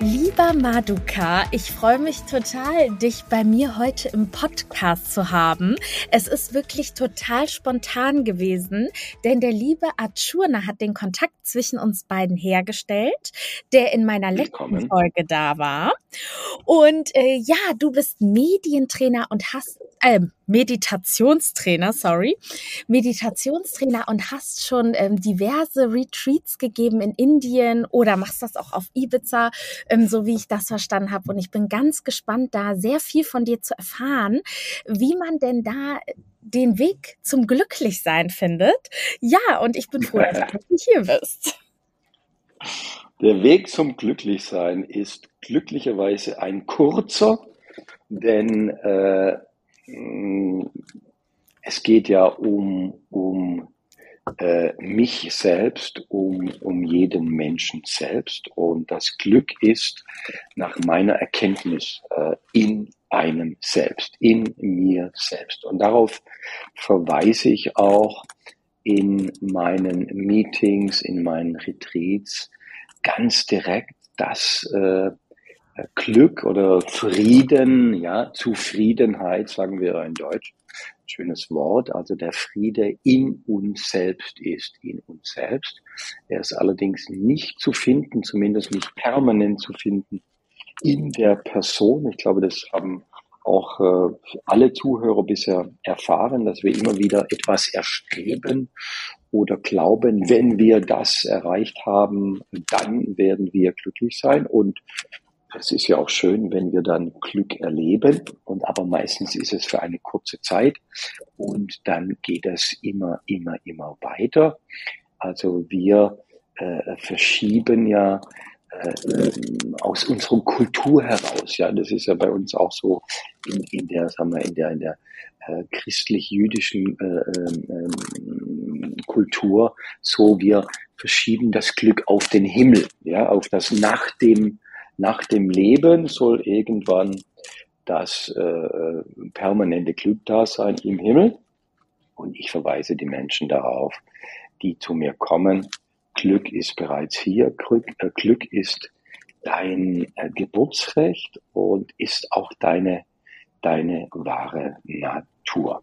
Lieber Maduka, ich freue mich total, dich bei mir heute im Podcast zu haben. Es ist wirklich total spontan gewesen, denn der liebe Archurna hat den Kontakt zwischen uns beiden hergestellt, der in meiner letzten Folge da war. Und äh, ja, du bist Medientrainer und hast äh, Meditationstrainer, sorry, Meditationstrainer und hast schon ähm, diverse Retreats gegeben in Indien oder machst das auch auf Ibiza, ähm, so wie ich das verstanden habe. Und ich bin ganz gespannt, da sehr viel von dir zu erfahren, wie man denn da den Weg zum Glücklichsein findet. Ja, und ich bin froh, dass du hier bist. Der Weg zum Glücklichsein ist glücklicherweise ein kurzer, denn äh, es geht ja um, um äh, mich selbst, um, um jeden Menschen selbst. Und das Glück ist nach meiner Erkenntnis äh, in einem selbst, in mir selbst. Und darauf verweise ich auch in meinen Meetings, in meinen Retreats ganz direkt, dass äh, Glück oder Frieden, ja, Zufriedenheit, sagen wir in Deutsch, schönes Wort, also der Friede in uns selbst ist, in uns selbst. Er ist allerdings nicht zu finden, zumindest nicht permanent zu finden in der Person. Ich glaube, das haben auch äh, alle Zuhörer bisher erfahren, dass wir immer wieder etwas erstreben oder glauben, wenn wir das erreicht haben, dann werden wir glücklich sein. Und es ist ja auch schön, wenn wir dann Glück erleben und aber meistens ist es für eine kurze Zeit und dann geht es immer, immer, immer weiter. Also wir äh, verschieben ja äh, aus unserer Kultur heraus. Ja, das ist ja bei uns auch so in, in der, sagen wir, in der, in der äh, christlich-jüdischen äh, ähm, Kultur so. Wir verschieben das Glück auf den Himmel, ja, auf das nach dem nach dem Leben soll irgendwann das äh, permanente Glück da sein im Himmel. Und ich verweise die Menschen darauf, die zu mir kommen. Glück ist bereits hier. Glück, äh, Glück ist dein äh, Geburtsrecht und ist auch deine, deine wahre Natur.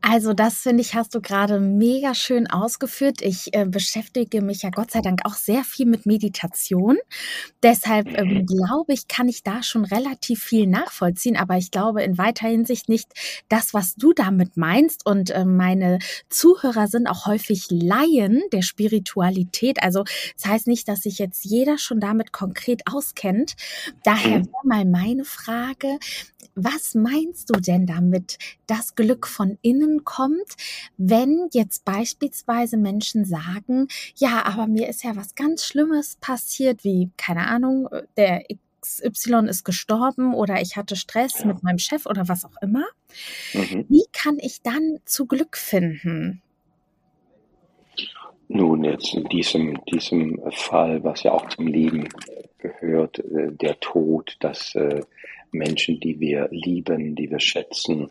Also das finde ich, hast du gerade mega schön ausgeführt. Ich äh, beschäftige mich ja Gott sei Dank auch sehr viel mit Meditation. Deshalb ähm, glaube ich, kann ich da schon relativ viel nachvollziehen. Aber ich glaube in weiter Hinsicht nicht das, was du damit meinst. Und äh, meine Zuhörer sind auch häufig Laien der Spiritualität. Also das heißt nicht, dass sich jetzt jeder schon damit konkret auskennt. Daher mhm. wäre mal meine Frage, was meinst du denn damit, das Glück von innen kommt, wenn jetzt beispielsweise Menschen sagen, ja, aber mir ist ja was ganz Schlimmes passiert, wie, keine Ahnung, der XY ist gestorben oder ich hatte Stress ja. mit meinem Chef oder was auch immer. Mhm. Wie kann ich dann zu Glück finden? Nun, jetzt in diesem, diesem Fall, was ja auch zum Leben gehört, äh, der Tod, das äh, Menschen, die wir lieben, die wir schätzen,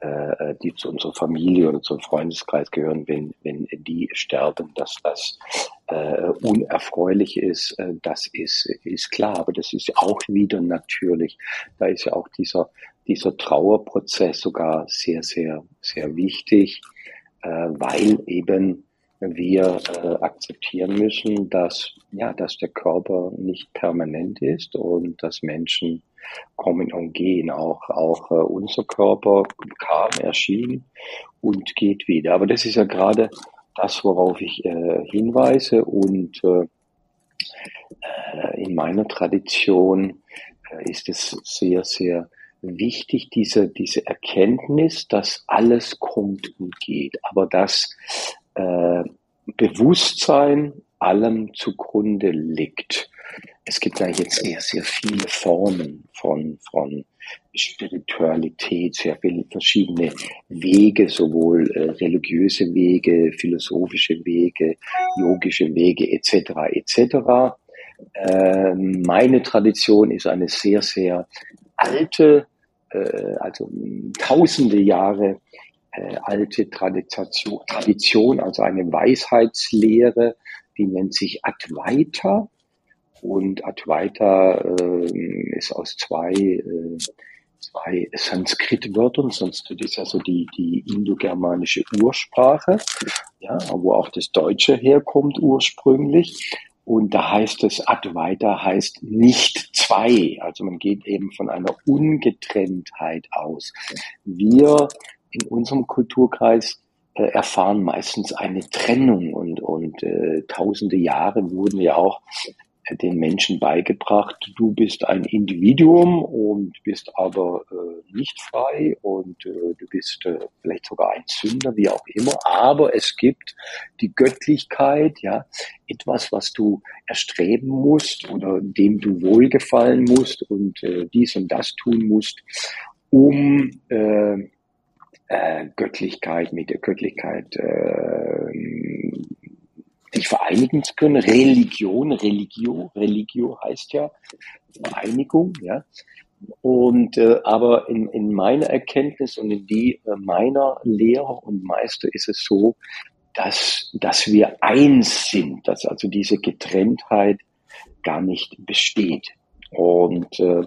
äh, äh, die zu unserer Familie oder zum Freundeskreis gehören, wenn, wenn die sterben, dass das äh, unerfreulich ist, äh, das ist, ist klar, aber das ist auch wieder natürlich. Da ist ja auch dieser, dieser Trauerprozess sogar sehr, sehr, sehr wichtig, äh, weil eben wir äh, akzeptieren müssen, dass ja, dass der Körper nicht permanent ist und dass Menschen kommen und gehen. Auch, auch äh, unser Körper kam, erschien und geht wieder. Aber das ist ja gerade das, worauf ich äh, hinweise. Und äh, äh in meiner Tradition äh, ist es sehr, sehr wichtig, diese, diese Erkenntnis, dass alles kommt und geht, aber dass äh, Bewusstsein allem zugrunde liegt. Es gibt ja jetzt sehr, sehr viele Formen von, von Spiritualität, sehr viele verschiedene Wege, sowohl äh, religiöse Wege, philosophische Wege, yogische Wege etc. etc. Äh, meine Tradition ist eine sehr, sehr alte, äh, also tausende Jahre äh, alte Tradition, Tradition, also eine Weisheitslehre, die nennt sich Advaita. Und Advaita äh, ist aus zwei, äh, zwei Sanskrit-Wörtern, sonst ist also die, die indogermanische Ursprache, ja, wo auch das Deutsche herkommt ursprünglich. Und da heißt es, Advaita heißt nicht zwei. Also man geht eben von einer Ungetrenntheit aus. Wir in unserem Kulturkreis äh, erfahren meistens eine Trennung und, und äh, tausende Jahre wurden ja auch den Menschen beigebracht, du bist ein Individuum und bist aber äh, nicht frei und äh, du bist äh, vielleicht sogar ein Sünder, wie auch immer. Aber es gibt die Göttlichkeit, ja, etwas, was du erstreben musst oder dem du wohlgefallen musst und äh, dies und das tun musst, um äh, äh, Göttlichkeit mit der Göttlichkeit äh, sich vereinigen zu können. Religion, Religio, Religio heißt ja Vereinigung, ja. Und äh, aber in, in meiner Erkenntnis und in die äh, meiner Lehrer und Meister ist es so, dass, dass wir eins sind, dass also diese Getrenntheit gar nicht besteht. Und äh,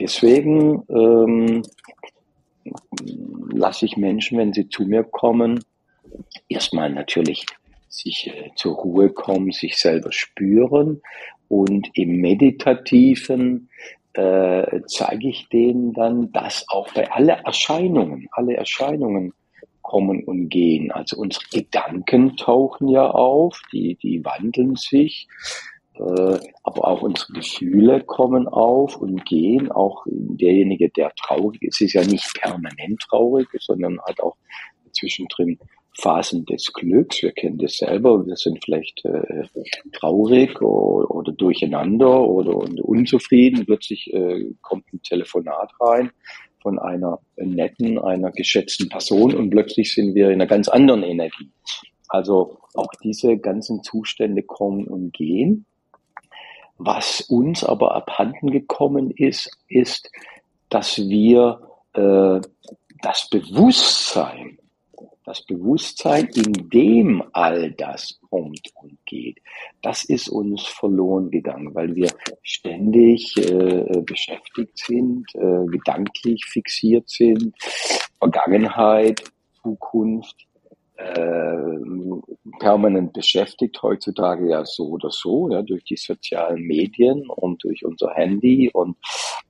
deswegen ähm, lasse ich Menschen, wenn sie zu mir kommen, erstmal natürlich sich äh, zur Ruhe kommen, sich selber spüren und im Meditativen äh, zeige ich denen dann, dass auch bei alle Erscheinungen, alle Erscheinungen kommen und gehen. Also unsere Gedanken tauchen ja auf, die, die wandeln sich, aber auch unsere Gefühle kommen auf und gehen. Auch derjenige, der traurig ist, ist ja nicht permanent traurig, sondern hat auch zwischendrin Phasen des Glücks. Wir kennen das selber. Wir sind vielleicht äh, traurig oder, oder, durcheinander oder, oder unzufrieden. Plötzlich äh, kommt ein Telefonat rein von einer netten, einer geschätzten Person und plötzlich sind wir in einer ganz anderen Energie. Also auch diese ganzen Zustände kommen und gehen. Was uns aber abhanden gekommen ist, ist, dass wir äh, das Bewusstsein das Bewusstsein, in dem all das kommt und geht, das ist uns verloren gegangen, weil wir ständig äh, beschäftigt sind, äh, gedanklich fixiert sind, Vergangenheit, Zukunft, äh, permanent beschäftigt, heutzutage ja so oder so, ja, durch die sozialen Medien und durch unser Handy und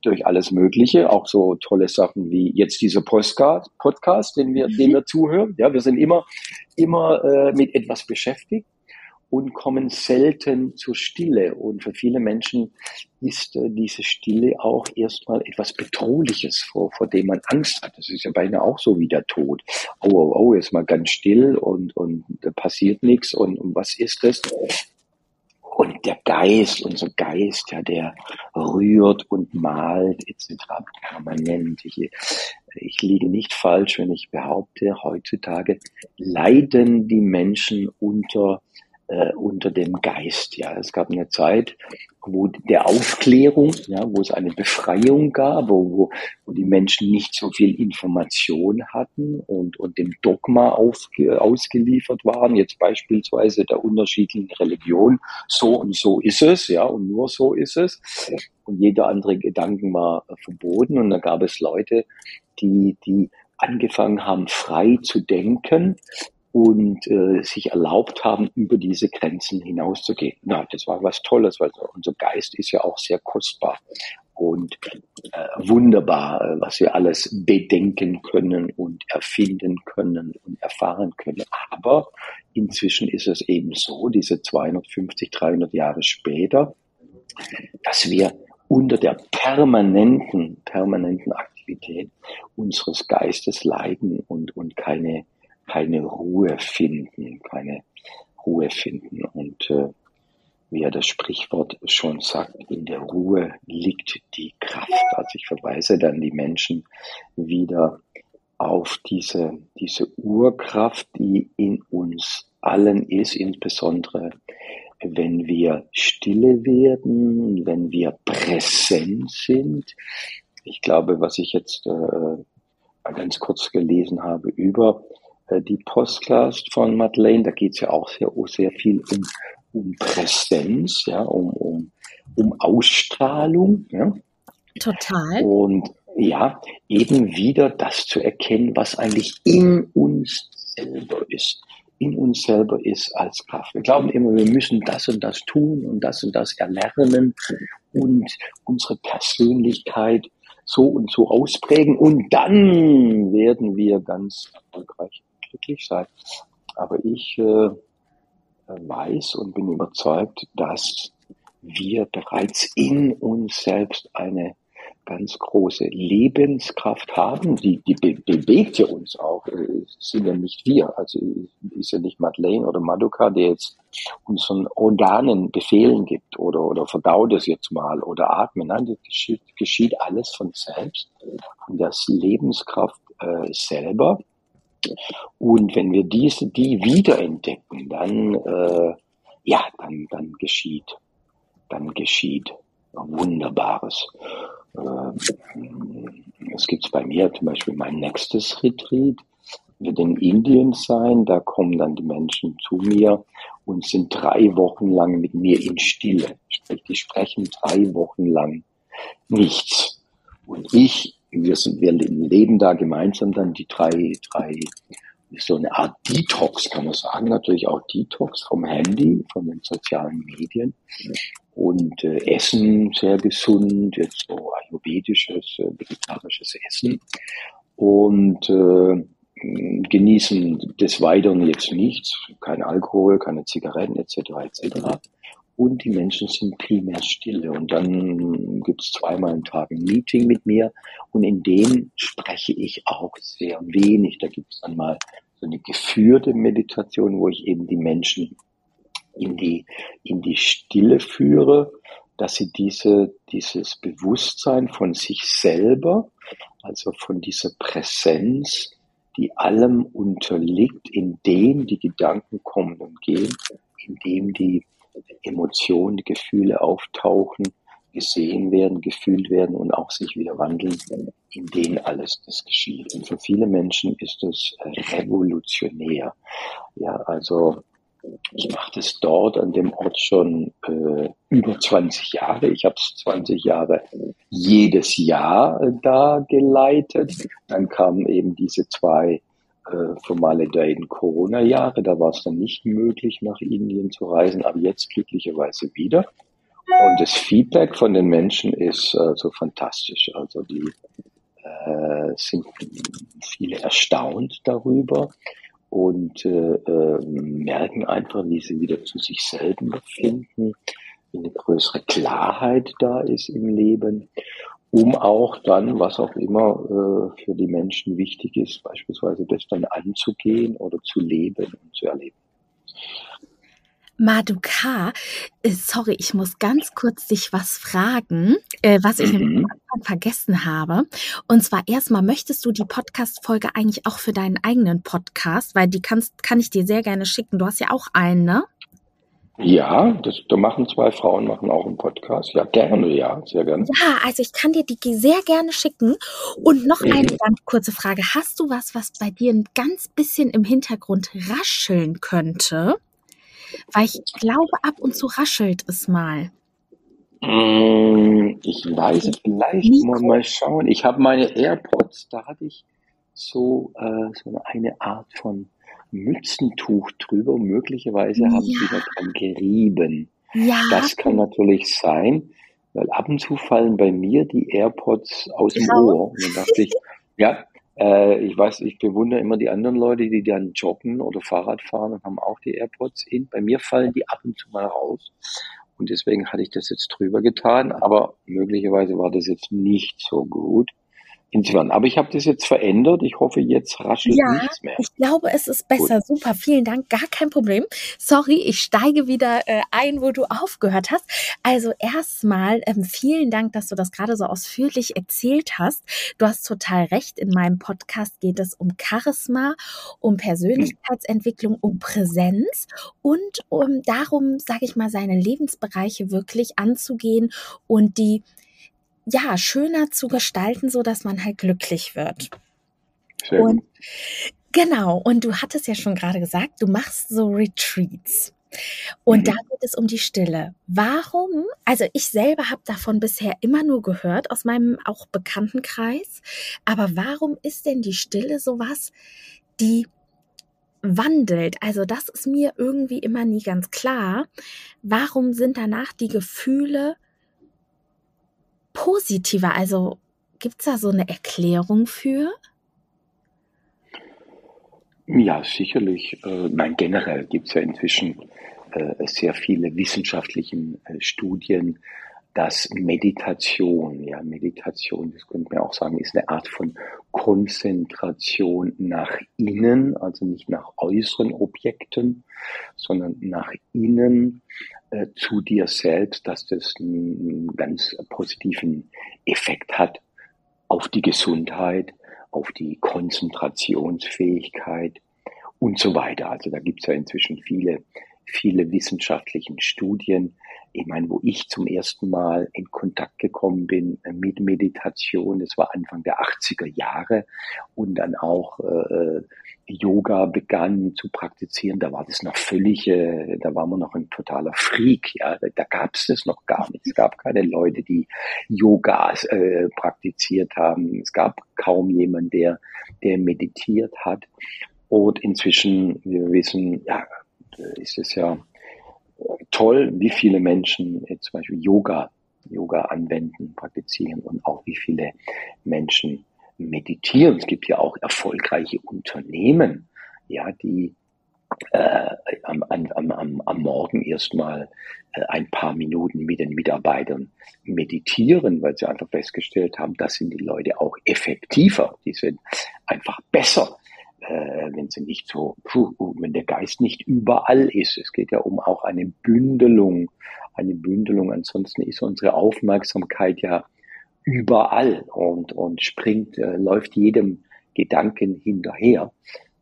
durch alles Mögliche, auch so tolle Sachen wie jetzt dieser Postcard, Podcast, den wir, mhm. den wir zuhören. Ja, wir sind immer, immer äh, mit etwas beschäftigt und kommen selten zur Stille. Und für viele Menschen ist äh, diese Stille auch erstmal etwas Bedrohliches, vor, vor dem man Angst hat. Das ist ja beinahe auch so wie der Tod. Oh, oh, oh, ist mal ganz still und, und da passiert nichts. Und, und was ist das? Und der Geist, unser Geist, ja, der rührt und malt etc. permanent. Ich, ich liege nicht falsch, wenn ich behaupte, heutzutage leiden die Menschen unter äh, unter dem Geist. Ja, es gab eine Zeit, wo der Aufklärung, ja, wo es eine Befreiung gab, wo, wo die Menschen nicht so viel Information hatten und, und dem Dogma aufge, ausgeliefert waren. Jetzt beispielsweise der unterschiedlichen Religion. So und so ist es, ja, und nur so ist es. Und jeder andere Gedanken war verboten. Und da gab es Leute, die, die angefangen haben, frei zu denken und äh, sich erlaubt haben, über diese Grenzen hinauszugehen. Na, das war was Tolles, weil unser Geist ist ja auch sehr kostbar und äh, wunderbar, äh, was wir alles bedenken können und erfinden können und erfahren können. Aber inzwischen ist es eben so, diese 250, 300 Jahre später, dass wir unter der permanenten, permanenten Aktivität unseres Geistes leiden und, und keine keine Ruhe finden, keine Ruhe finden. Und äh, wie ja das Sprichwort schon sagt, in der Ruhe liegt die Kraft. Also ich verweise dann die Menschen wieder auf diese, diese Urkraft, die in uns allen ist, insbesondere wenn wir stille werden, wenn wir präsent sind. Ich glaube, was ich jetzt äh, ganz kurz gelesen habe über die Postcast von Madeleine, da geht es ja auch sehr, sehr viel um, um Präsenz, ja, um, um, um Ausstrahlung. Ja. Total. Und ja, eben wieder das zu erkennen, was eigentlich in uns selber ist in uns selber ist als Kraft. Wir glauben immer, wir müssen das und das tun und das und das erlernen und unsere Persönlichkeit so und so ausprägen und dann werden wir ganz erfolgreich glücklich sein. Aber ich äh, weiß und bin überzeugt, dass wir bereits in uns selbst eine ganz große Lebenskraft haben. Die, die be bewegt ja uns auch. Es sind ja nicht wir. Also ist ja nicht Madeleine oder Maduka, der jetzt unseren Organen Befehlen gibt oder, oder verdaut es jetzt mal oder atmen. Nein, das geschieht, geschieht alles von selbst, von der Lebenskraft äh, selber. Und wenn wir diese, die wiederentdecken, dann, äh, ja, dann, dann geschieht, dann geschieht Wunderbares. Es gibt bei mir zum Beispiel mein nächstes Retreat wird in Indien sein. Da kommen dann die Menschen zu mir und sind drei Wochen lang mit mir in Stille. Sprich, die sprechen drei Wochen lang nichts. Und ich, wir, sind, wir leben da gemeinsam dann die drei, drei, so eine Art Detox, kann man sagen. Natürlich auch Detox vom Handy, von den sozialen Medien und äh, Essen sehr gesund, jetzt so ayurvedisches, äh, vegetarisches Essen und äh, genießen des Weiteren jetzt nichts, kein Alkohol, keine Zigaretten etc. etc. Und die Menschen sind primär stille. Und dann gibt es zweimal am Tag ein Meeting mit mir und in dem spreche ich auch sehr wenig. Da gibt es dann mal so eine geführte Meditation, wo ich eben die Menschen in die, in die Stille führe, dass sie diese, dieses Bewusstsein von sich selber, also von dieser Präsenz, die allem unterliegt, in dem die Gedanken kommen und gehen, in dem die Emotionen, Gefühle auftauchen, gesehen werden, gefühlt werden und auch sich wieder wandeln, in denen alles das geschieht. Und für viele Menschen ist das revolutionär. Ja, also ich mache das dort an dem Ort schon äh, über 20 Jahre. Ich habe es 20 Jahre jedes Jahr äh, da geleitet. Dann kamen eben diese zwei äh, formalen Corona-Jahre. Da war es dann nicht möglich, nach Indien zu reisen, aber jetzt glücklicherweise wieder. Und das Feedback von den Menschen ist äh, so fantastisch. Also die äh, sind viele erstaunt darüber und äh, äh, merken einfach, wie sie wieder zu sich selber finden, wie eine größere Klarheit da ist im Leben, um auch dann, was auch immer äh, für die Menschen wichtig ist, beispielsweise das dann anzugehen oder zu leben und zu erleben. Maduka, äh, sorry, ich muss ganz kurz dich was fragen, äh, was ich mhm. am Anfang vergessen habe. Und zwar erstmal, möchtest du die Podcast-Folge eigentlich auch für deinen eigenen Podcast? Weil die kannst, kann ich dir sehr gerne schicken. Du hast ja auch einen, ne? Ja, das, da machen zwei Frauen machen auch einen Podcast. Ja, gerne, ja, sehr gerne. Ja, also ich kann dir die sehr gerne schicken. Und noch mhm. eine ganz kurze Frage. Hast du was, was bei dir ein ganz bisschen im Hintergrund rascheln könnte? Weil ich glaube, ab und zu raschelt es mal. Mm, ich weiß vielleicht mal, mal schauen. Ich habe meine AirPods, da hatte ich so, äh, so eine Art von Mützentuch drüber. Möglicherweise haben ja. sie da dran gerieben. Ja. Das kann natürlich sein, weil ab und zu fallen bei mir die AirPods aus dem genau. Ohr. Und dann dachte ich, ja, äh, ich weiß, ich bewundere immer die anderen Leute, die dann joggen oder Fahrrad fahren und haben auch die AirPods in. Bei mir fallen die ab und zu mal raus. Und deswegen hatte ich das jetzt drüber getan, aber möglicherweise war das jetzt nicht so gut. Insofern. Aber ich habe das jetzt verändert. Ich hoffe, jetzt raschelt Ja, nichts mehr. ich glaube, es ist Gut. besser. Super, vielen Dank. Gar kein Problem. Sorry, ich steige wieder äh, ein, wo du aufgehört hast. Also erstmal ähm, vielen Dank, dass du das gerade so ausführlich erzählt hast. Du hast total recht. In meinem Podcast geht es um Charisma, um Persönlichkeitsentwicklung, um Präsenz und um darum, sage ich mal, seine Lebensbereiche wirklich anzugehen und die ja schöner zu gestalten, so dass man halt glücklich wird. Sehr Und genau, und du hattest ja schon gerade gesagt, du machst so Retreats. Und da Mhm. geht es um die Stille. Warum? Also ich selber habe davon bisher immer nur gehört aus meinem auch Bekanntenkreis. Aber warum ist denn die Stille sowas, die wandelt? Also das ist mir irgendwie immer nie ganz klar. Warum sind danach die Gefühle positiver? Also gibt's da so eine Erklärung für? Ja, sicherlich. Äh, nein, generell gibt es ja inzwischen äh, sehr viele wissenschaftliche äh, Studien, dass Meditation, ja, Meditation, das könnte man auch sagen, ist eine Art von Konzentration nach innen, also nicht nach äußeren Objekten, sondern nach innen äh, zu dir selbst, dass das einen ganz positiven Effekt hat auf die Gesundheit, auf die Konzentrationsfähigkeit und so weiter. Also da gibt es ja inzwischen viele, viele wissenschaftliche Studien. Ich meine, wo ich zum ersten Mal in Kontakt gekommen bin äh, mit Meditation, das war Anfang der 80er Jahre und dann auch äh, Yoga begann zu praktizieren, da war das noch völlig, äh, da war man noch ein totaler Freak, ja, da, gab es das noch gar nicht. Es gab keine Leute, die Yoga äh, praktiziert haben. Es gab kaum jemand, der, der meditiert hat. Und inzwischen, wir wissen, ja, ist es ja toll, wie viele Menschen jetzt zum Beispiel Yoga, Yoga anwenden, praktizieren und auch wie viele Menschen meditieren. Es gibt ja auch erfolgreiche Unternehmen, ja, die äh, am, am, am, am Morgen erstmal äh, ein paar Minuten mit den Mitarbeitern meditieren, weil sie einfach festgestellt haben, das sind die Leute auch effektiver, die sind einfach besser, äh, wenn sie nicht so, puh, wenn der Geist nicht überall ist. Es geht ja um auch eine Bündelung, eine Bündelung. Ansonsten ist unsere Aufmerksamkeit ja überall und, und springt, äh, läuft jedem Gedanken hinterher.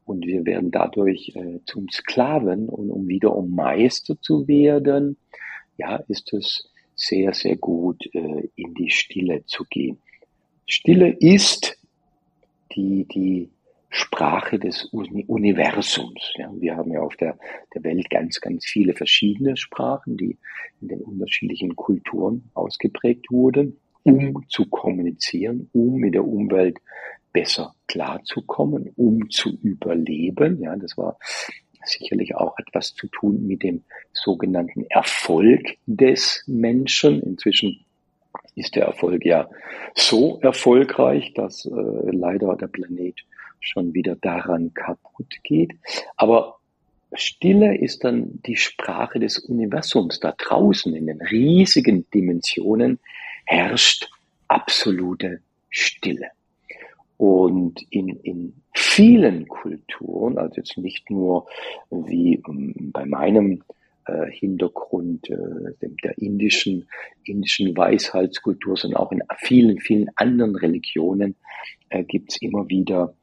Und wir werden dadurch äh, zum Sklaven und um wieder um Meister zu werden, ja, ist es sehr, sehr gut, äh, in die Stille zu gehen. Stille ist die, die Sprache des Universums. Ja, wir haben ja auf der, der Welt ganz, ganz viele verschiedene Sprachen, die in den unterschiedlichen Kulturen ausgeprägt wurden, um zu kommunizieren, um mit der Umwelt besser klarzukommen, um zu überleben. Ja, das war sicherlich auch etwas zu tun mit dem sogenannten Erfolg des Menschen. Inzwischen ist der Erfolg ja so erfolgreich, dass äh, leider der Planet schon wieder daran kaputt geht. Aber Stille ist dann die Sprache des Universums. Da draußen in den riesigen Dimensionen herrscht absolute Stille. Und in, in vielen Kulturen, also jetzt nicht nur wie bei meinem äh, Hintergrund äh, der indischen, indischen Weisheitskultur, sondern auch in vielen, vielen anderen Religionen äh, gibt es immer wieder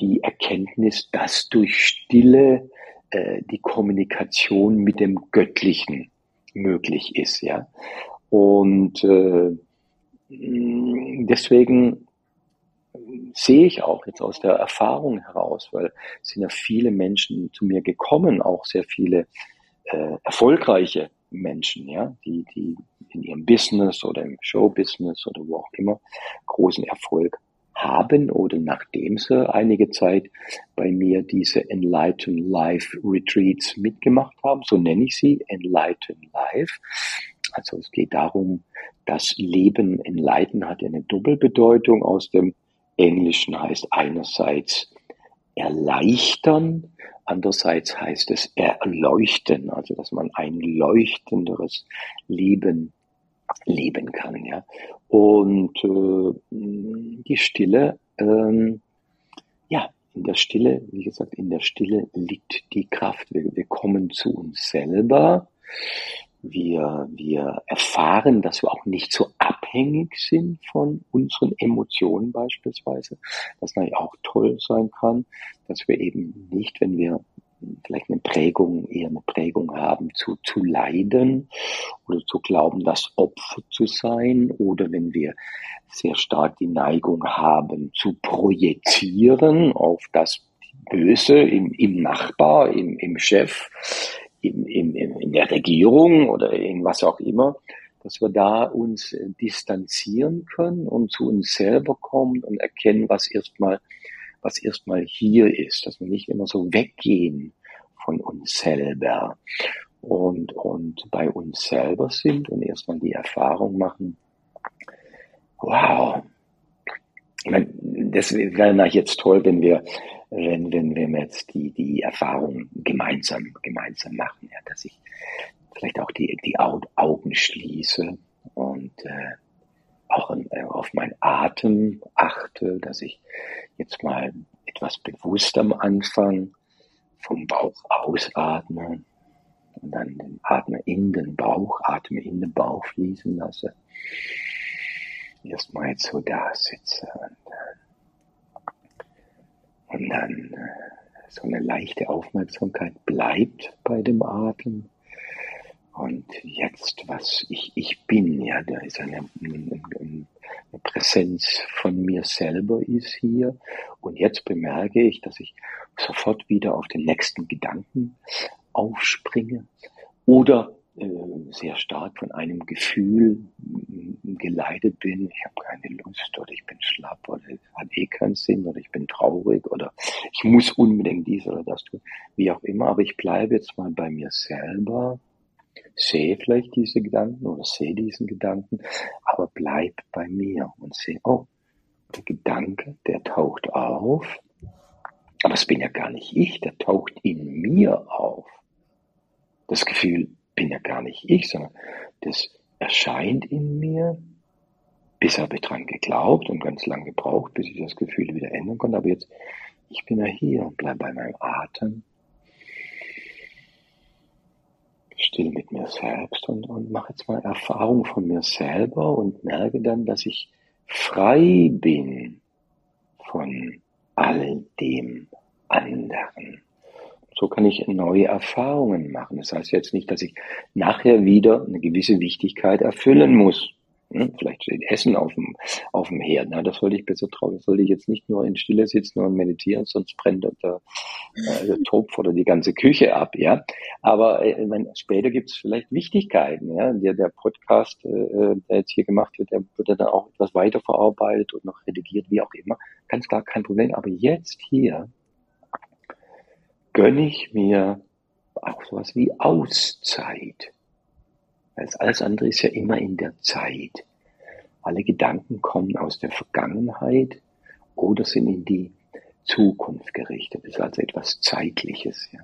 die Erkenntnis, dass durch Stille äh, die Kommunikation mit dem Göttlichen möglich ist, ja. Und äh, deswegen sehe ich auch jetzt aus der Erfahrung heraus, weil es sind ja viele Menschen zu mir gekommen, auch sehr viele äh, erfolgreiche Menschen, ja, die, die in ihrem Business oder im Showbusiness oder wo auch immer großen Erfolg haben oder nachdem sie einige Zeit bei mir diese Enlighten Life Retreats mitgemacht haben, so nenne ich sie, Enlighten Life. Also es geht darum, das Leben enlighten hat eine Doppelbedeutung aus dem Englischen heißt einerseits erleichtern, andererseits heißt es erleuchten, also dass man ein leuchtenderes Leben leben kann. Ja? Und äh, die Stille, ähm, ja, in der Stille, wie gesagt, in der Stille liegt die Kraft. Wir, wir kommen zu uns selber. Wir, wir erfahren, dass wir auch nicht so abhängig sind von unseren Emotionen beispielsweise, was natürlich auch toll sein kann, dass wir eben nicht, wenn wir vielleicht eine Prägung, eher eine Prägung haben, zu, zu leiden oder zu glauben, das Opfer zu sein oder wenn wir sehr stark die Neigung haben, zu projizieren auf das Böse im, im Nachbar, im, im Chef, im, im, in der Regierung oder in was auch immer, dass wir da uns distanzieren können und zu uns selber kommen und erkennen, was erstmal was erstmal hier ist, dass wir nicht immer so weggehen von uns selber und, und bei uns selber sind und erstmal die Erfahrung machen, wow, ich meine, das wäre jetzt toll, wenn wir, wenn, wenn wir jetzt die, die Erfahrung gemeinsam, gemeinsam machen, ja, dass ich vielleicht auch die, die Augen schließe und äh, auch äh, auf meinen Atem achte, dass ich jetzt mal etwas bewusst am Anfang vom Bauch ausatme und dann den Atme in den Bauch, Atme in den Bauch fließen lasse. Erstmal jetzt so da sitze und, und dann äh, so eine leichte Aufmerksamkeit bleibt bei dem Atem und jetzt, was ich, ich bin, ja, da ist eine, eine, Präsenz von mir selber ist hier. Und jetzt bemerke ich, dass ich sofort wieder auf den nächsten Gedanken aufspringe oder äh, sehr stark von einem Gefühl geleitet bin, ich habe keine Lust oder ich bin schlapp oder es hat eh keinen Sinn oder ich bin traurig oder ich muss unbedingt dies oder das tun, wie auch immer, aber ich bleibe jetzt mal bei mir selber sehe vielleicht diese Gedanken oder sehe diesen Gedanken, aber bleib bei mir und sehe, oh, der Gedanke, der taucht auf, aber es bin ja gar nicht ich, der taucht in mir auf. Das Gefühl bin ja gar nicht ich, sondern das erscheint in mir. Bisher habe ich dran geglaubt und ganz lang gebraucht, bis ich das Gefühl wieder ändern konnte. Aber jetzt, ich bin ja hier und bleibe bei meinem Atem still mit mir selbst und, und mache jetzt mal Erfahrung von mir selber und merke dann, dass ich frei bin von all dem anderen. So kann ich neue Erfahrungen machen. Das heißt jetzt nicht, dass ich nachher wieder eine gewisse Wichtigkeit erfüllen muss. Hm, vielleicht steht Essen auf dem, auf dem Herd. Na, das sollte ich besser trauen. Das sollte ich jetzt nicht nur in Stille sitzen und meditieren, sonst brennt der, äh, der Topf oder die ganze Küche ab, ja. Aber äh, meine, später gibt es vielleicht Wichtigkeiten, ja. Der, der Podcast, äh, der jetzt hier gemacht wird, der wird dann auch etwas weiterverarbeitet und noch redigiert, wie auch immer. Ganz klar, kein Problem. Aber jetzt hier gönne ich mir auch sowas wie Auszeit. Als alles andere ist ja immer in der Zeit. Alle Gedanken kommen aus der Vergangenheit oder sind in die Zukunft gerichtet. Das ist also etwas Zeitliches. Ja.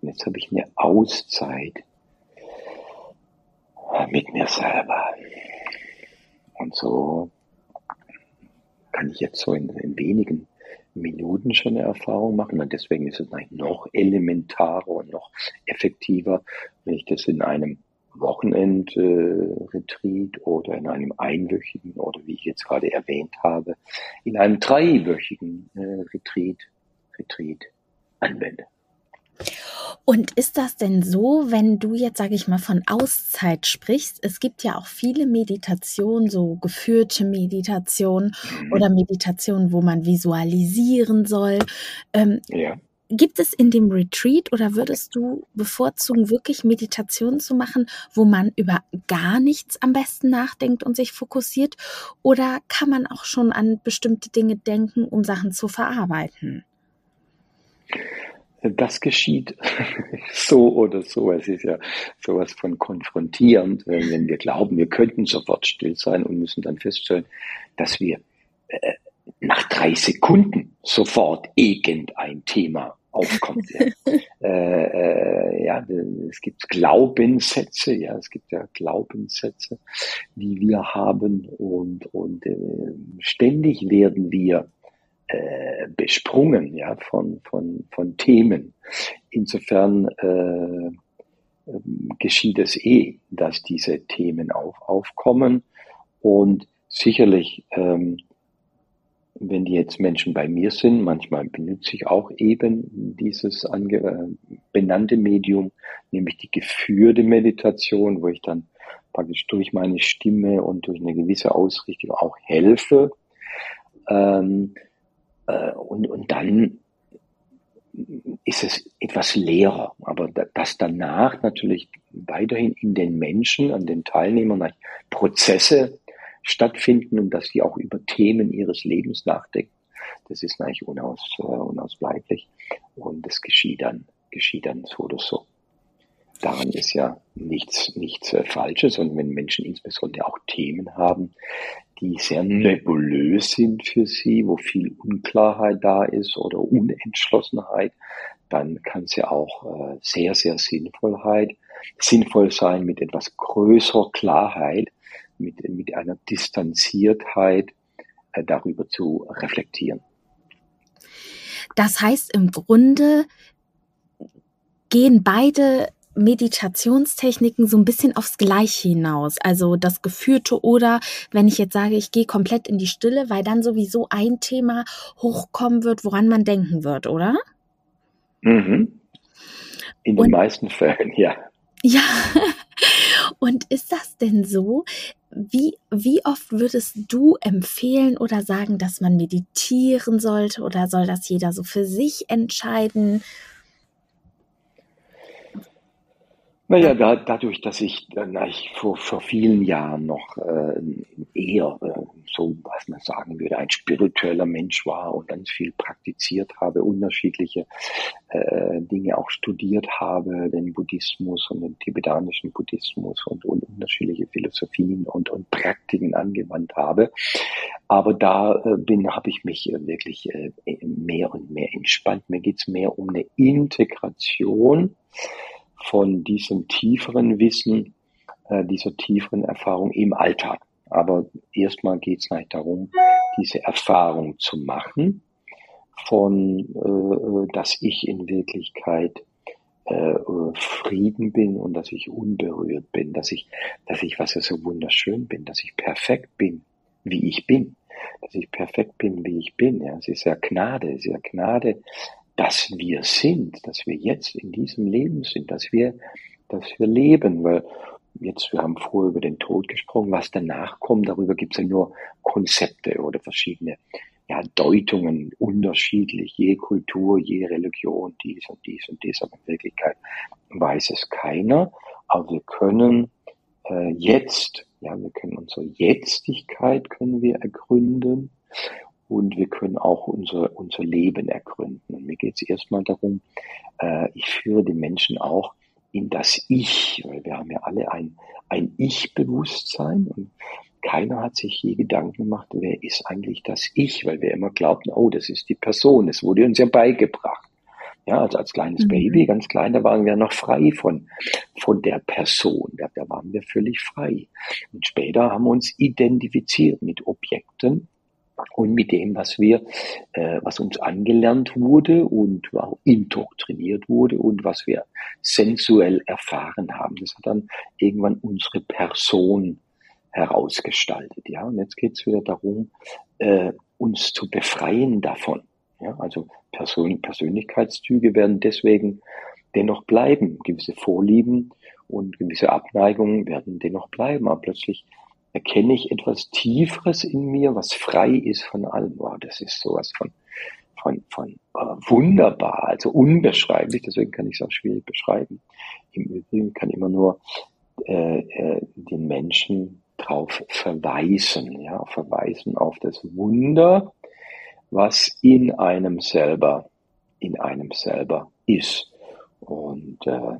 Und jetzt habe ich eine Auszeit mit mir selber. Und so kann ich jetzt so in, in wenigen Minuten schon eine Erfahrung machen. Und deswegen ist es noch elementarer und noch effektiver, wenn ich das in einem Wochenend-Retreat oder in einem einwöchigen oder wie ich jetzt gerade erwähnt habe, in einem dreiwöchigen äh, Retreat, Retreat anwende. Und ist das denn so, wenn du jetzt, sage ich mal, von Auszeit sprichst? Es gibt ja auch viele Meditationen, so geführte Meditationen mhm. oder Meditationen, wo man visualisieren soll. Ähm, ja. Gibt es in dem Retreat oder würdest du bevorzugen, wirklich Meditation zu machen, wo man über gar nichts am besten nachdenkt und sich fokussiert? Oder kann man auch schon an bestimmte Dinge denken, um Sachen zu verarbeiten? Das geschieht so oder so. Es ist ja sowas von konfrontierend, wenn wir glauben, wir könnten sofort still sein und müssen dann feststellen, dass wir äh, nach drei Sekunden sofort irgendein Thema aufkommt. ja. Äh, äh, ja, es gibt Glaubenssätze, ja, es gibt ja Glaubenssätze, die wir haben und, und äh, ständig werden wir äh, besprungen ja, von, von, von Themen. Insofern äh, ähm, geschieht es eh, dass diese Themen auf, aufkommen und sicherlich ähm, wenn die jetzt Menschen bei mir sind, manchmal benutze ich auch eben dieses äh, benannte Medium, nämlich die geführte Meditation, wo ich dann praktisch durch meine Stimme und durch eine gewisse Ausrichtung auch helfe. Ähm, äh, und, und dann ist es etwas leerer, aber dass danach natürlich weiterhin in den Menschen, an den Teilnehmern Prozesse stattfinden und dass sie auch über Themen ihres Lebens nachdenken. Das ist eigentlich unaus, äh, unausbleiblich und das geschieht dann, geschieht dann so oder so. Daran ist ja nichts, nichts äh, Falsches und wenn Menschen insbesondere auch Themen haben, die sehr nebulös sind für sie, wo viel Unklarheit da ist oder Unentschlossenheit, dann kann es ja auch äh, sehr, sehr Sinnvollheit, sinnvoll sein, mit etwas größerer Klarheit mit, mit einer Distanziertheit äh, darüber zu reflektieren. Das heißt, im Grunde gehen beide Meditationstechniken so ein bisschen aufs Gleiche hinaus. Also das Geführte oder wenn ich jetzt sage, ich gehe komplett in die Stille, weil dann sowieso ein Thema hochkommen wird, woran man denken wird, oder? Mhm. In den meisten Fällen, ja. Ja. Und ist das denn so, wie, wie oft würdest du empfehlen oder sagen, dass man meditieren sollte oder soll das jeder so für sich entscheiden? Naja, da, dadurch, dass ich, na, ich vor, vor vielen Jahren noch äh, eher äh, so, was man sagen würde, ein spiritueller Mensch war und ganz viel praktiziert habe, unterschiedliche äh, Dinge auch studiert habe, den Buddhismus und den tibetanischen Buddhismus und, und unterschiedliche Philosophien und, und Praktiken angewandt habe. Aber da äh, bin, habe ich mich äh, wirklich äh, mehr und mehr entspannt. Mir geht's mehr um eine Integration von diesem tieferen Wissen, äh, dieser tieferen Erfahrung im Alltag. Aber erstmal geht es halt darum, diese Erfahrung zu machen, von, äh, dass ich in Wirklichkeit äh, Frieden bin und dass ich unberührt bin, dass ich, dass ich, was ja so wunderschön bin, dass ich perfekt bin, wie ich bin, dass ich perfekt bin, wie ich bin. Ja, es ist ja Gnade, es ist ja Gnade, dass wir sind, dass wir jetzt in diesem Leben sind, dass wir, dass wir leben, weil jetzt, wir haben vorher über den Tod gesprochen, was danach kommt, darüber gibt es ja nur Konzepte oder verschiedene ja, Deutungen unterschiedlich, je Kultur, je Religion, dies und dies und dies, aber in Wirklichkeit weiß es keiner, aber wir können äh, jetzt, ja, wir können unsere Jetztigkeit können wir ergründen und wir können auch unser, unser Leben ergründen. Und mir geht es erstmal darum, äh, ich führe die Menschen auch in das Ich, weil wir haben ja alle ein, ein Ich-Bewusstsein und keiner hat sich je Gedanken gemacht, wer ist eigentlich das Ich, weil wir immer glaubten, oh, das ist die Person, es wurde uns ja beigebracht. Ja, also als kleines mhm. Baby, ganz klein, da waren wir noch frei von, von der Person. Da, da waren wir völlig frei. Und später haben wir uns identifiziert mit Objekten, und mit dem, was wir, äh, was uns angelernt wurde und auch indoktriniert wurde und was wir sensuell erfahren haben. Das hat dann irgendwann unsere Person herausgestaltet. Ja, und jetzt geht es wieder darum, äh, uns zu befreien davon. Ja, also Person, Persönlichkeitszüge werden deswegen dennoch bleiben. Gewisse Vorlieben und gewisse Abneigungen werden dennoch bleiben. Aber plötzlich erkenne ich etwas Tieferes in mir, was frei ist von allem. Wow, das ist sowas von, von, von äh, wunderbar, also unbeschreiblich, deswegen kann ich es auch schwierig beschreiben. Im Übrigen kann immer nur äh, äh, den Menschen drauf verweisen, ja, verweisen auf das Wunder, was in einem selber, in einem selber ist. Und äh,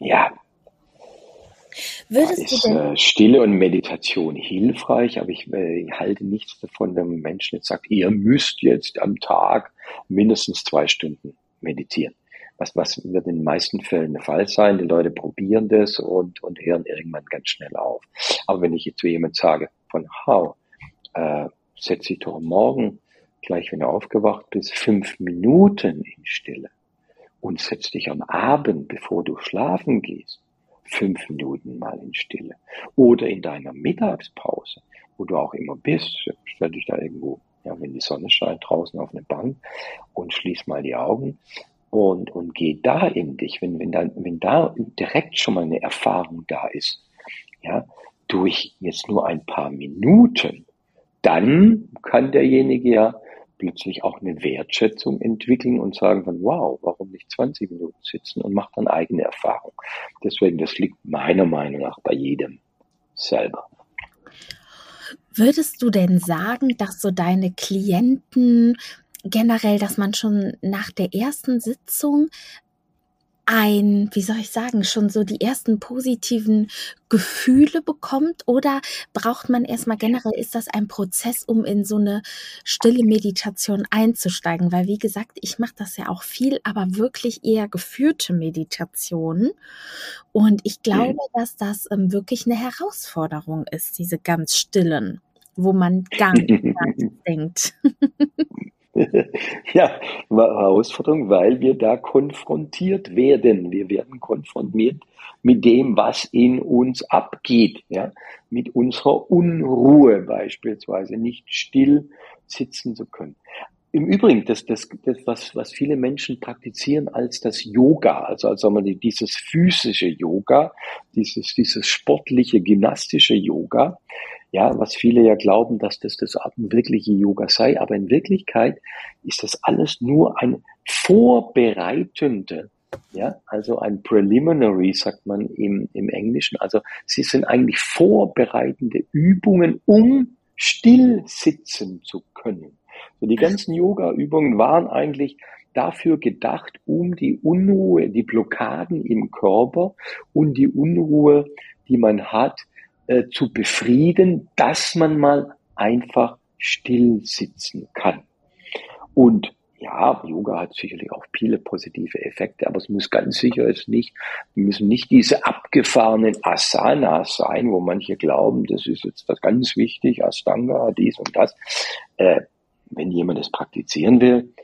ja, Würdest ist äh, Stille und Meditation hilfreich, aber ich, äh, halte nichts davon, wenn ein Mensch jetzt sagt, ihr müsst jetzt am Tag mindestens zwei Stunden meditieren. Was, was wird in den meisten Fällen der Fall sein? Die Leute probieren das und, und hören irgendwann ganz schnell auf. Aber wenn ich jetzt zu jemand sage, von how, äh, setz dich doch morgen, gleich wenn du aufgewacht bist, fünf Minuten in Stille und setz dich am Abend, bevor du schlafen gehst, fünf Minuten mal in Stille. Oder in deiner Mittagspause, wo du auch immer bist, stell dich da irgendwo, ja, wenn die Sonne scheint, draußen auf eine Bank und schließ mal die Augen und, und geh da in dich, wenn, wenn, da, wenn da direkt schon mal eine Erfahrung da ist, ja, durch jetzt nur ein paar Minuten, dann kann derjenige ja plötzlich auch eine Wertschätzung entwickeln und sagen von, wow, warum nicht 20 Minuten sitzen und macht dann eigene Erfahrung. Deswegen, das liegt meiner Meinung nach bei jedem selber. Würdest du denn sagen, dass so deine Klienten generell, dass man schon nach der ersten Sitzung ein, wie soll ich sagen, schon so die ersten positiven Gefühle bekommt oder braucht man erstmal generell, ist das ein Prozess, um in so eine stille Meditation einzusteigen? Weil wie gesagt, ich mache das ja auch viel, aber wirklich eher geführte Meditationen. Und ich glaube, mhm. dass das ähm, wirklich eine Herausforderung ist, diese ganz stillen, wo man gar nicht denkt. ja, Herausforderung, weil wir da konfrontiert werden. Wir werden konfrontiert mit dem, was in uns abgeht, ja, mit unserer Unruhe beispielsweise, nicht still sitzen zu können. Im Übrigen, das, das, das was, was viele Menschen praktizieren als das Yoga, also als sagen wir, dieses physische Yoga, dieses, dieses sportliche, gymnastische Yoga, ja, was viele ja glauben, dass das das wirkliche Yoga sei, aber in Wirklichkeit ist das alles nur ein vorbereitende, ja, also ein Preliminary, sagt man im, im Englischen. Also sie sind eigentlich vorbereitende Übungen, um still sitzen zu können. So die ganzen Yoga-Übungen waren eigentlich dafür gedacht, um die Unruhe, die Blockaden im Körper und die Unruhe, die man hat, äh, zu befrieden, dass man mal einfach still sitzen kann. Und ja, Yoga hat sicherlich auch viele positive Effekte, aber es muss ganz sicher ist nicht, müssen nicht diese abgefahrenen Asanas sein, wo manche glauben, das ist jetzt was ganz wichtig, Astanga, dies und das. Äh, wenn jemand es praktizieren will,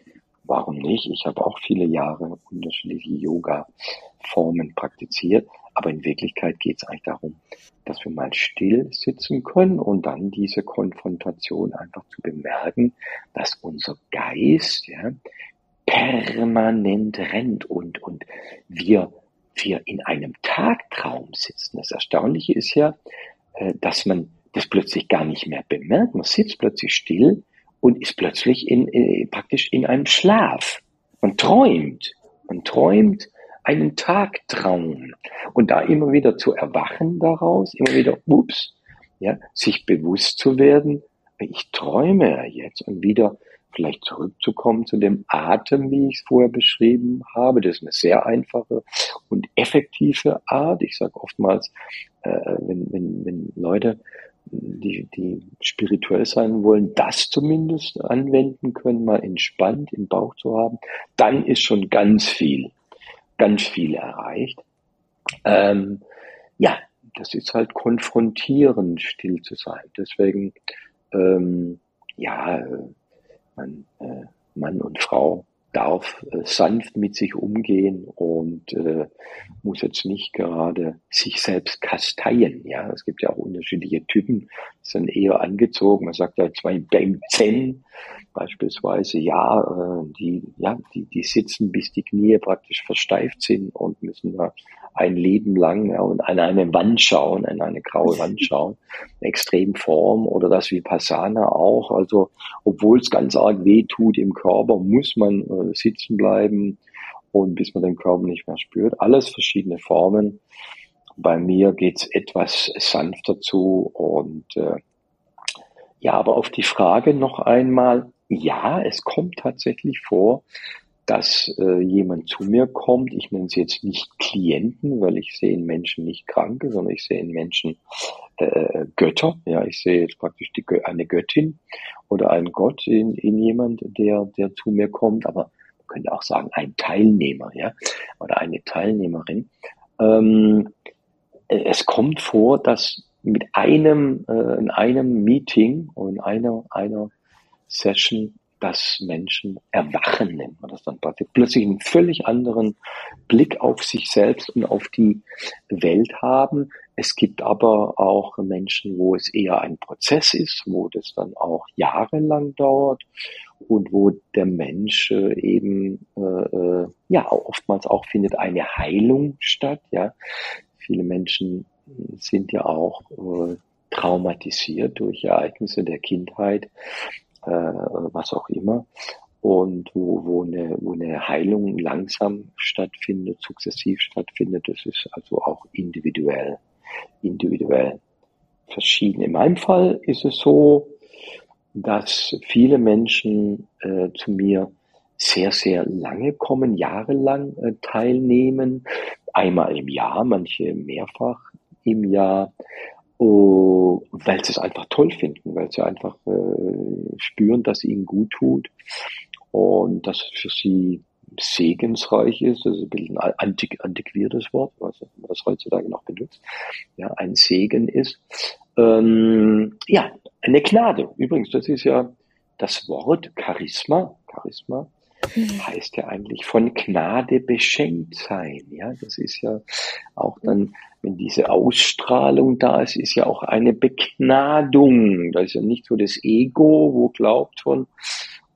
warum nicht? Ich habe auch viele Jahre unterschiedliche Yoga-Formen praktiziert, aber in Wirklichkeit geht es eigentlich darum, dass wir mal still sitzen können und dann diese Konfrontation einfach zu bemerken, dass unser Geist ja, permanent rennt und, und wir, wir in einem Tagtraum sitzen. Das Erstaunliche ist ja, äh, dass man das plötzlich gar nicht mehr bemerkt. Man sitzt plötzlich still und ist plötzlich in, äh, praktisch in einem Schlaf. Man träumt. Man träumt einen Tagtraum. Und da immer wieder zu erwachen daraus, immer wieder, ups, ja, sich bewusst zu werden, ich träume jetzt und wieder vielleicht zurückzukommen zu dem Atem, wie ich es vorher beschrieben habe. Das ist eine sehr einfache und effektive Art. Ich sage oftmals, äh, wenn, wenn, wenn Leute, die, die spirituell sein wollen, das zumindest anwenden können, mal entspannt im Bauch zu haben, dann ist schon ganz viel ganz viel erreicht. Ähm, ja, das ist halt konfrontierend, still zu sein. Deswegen, ähm, ja, man, äh, Mann und Frau darf äh, sanft mit sich umgehen und äh, muss jetzt nicht gerade sich selbst kasteien. Ja, es gibt ja auch unterschiedliche Typen, die sind eher angezogen. Man sagt ja zwei beim Zen beispielsweise, ja, äh, die, ja, die, die sitzen bis die Knie praktisch versteift sind und müssen da ein Leben lang ja, und an eine Wand schauen, an eine graue Wand schauen, extrem Form oder das wie Passana auch. Also obwohl es ganz arg weh tut im Körper, muss man äh, sitzen bleiben und bis man den Körper nicht mehr spürt. Alles verschiedene Formen. Bei mir geht's etwas sanfter zu und äh, ja, aber auf die Frage noch einmal, ja, es kommt tatsächlich vor, dass äh, jemand zu mir kommt, ich nenne es jetzt nicht Klienten, weil ich sehe in Menschen nicht Kranke, sondern ich sehe in Menschen äh, Götter. Ja, ich sehe jetzt praktisch die, eine Göttin oder einen Gott in, in jemand, der, der zu mir kommt. Aber könnte auch sagen, ein Teilnehmer, ja, oder eine Teilnehmerin. Ähm, es kommt vor, dass mit einem, äh, in einem Meeting und in einer, einer Session dass Menschen erwachen, nennt man das dann plötzlich einen völlig anderen Blick auf sich selbst und auf die Welt haben. Es gibt aber auch Menschen, wo es eher ein Prozess ist, wo das dann auch jahrelang dauert und wo der Mensch äh, eben äh, äh, ja oftmals auch findet eine Heilung statt. Ja, viele Menschen sind ja auch äh, traumatisiert durch Ereignisse der Kindheit, äh, was auch immer. Und wo, wo, eine, wo eine Heilung langsam stattfindet, sukzessiv stattfindet, das ist also auch individuell, individuell verschieden. In meinem Fall ist es so, dass viele Menschen äh, zu mir sehr, sehr lange kommen, jahrelang äh, teilnehmen, einmal im Jahr, manche mehrfach im Jahr, oh, weil sie es einfach toll finden, weil sie einfach äh, spüren, dass es ihnen gut tut und dass es für sie segensreich ist, das ist ein bisschen ein antiq antiquiertes Wort, was man das heutzutage noch benutzt, ja, ein Segen ist. Ähm, ja, eine Gnade. Übrigens, das ist ja das Wort Charisma. Charisma mhm. heißt ja eigentlich von Gnade beschenkt sein. Ja, das ist ja auch dann, wenn diese Ausstrahlung da ist, ist ja auch eine Begnadung. Das ist ja nicht so das Ego, wo glaubt von,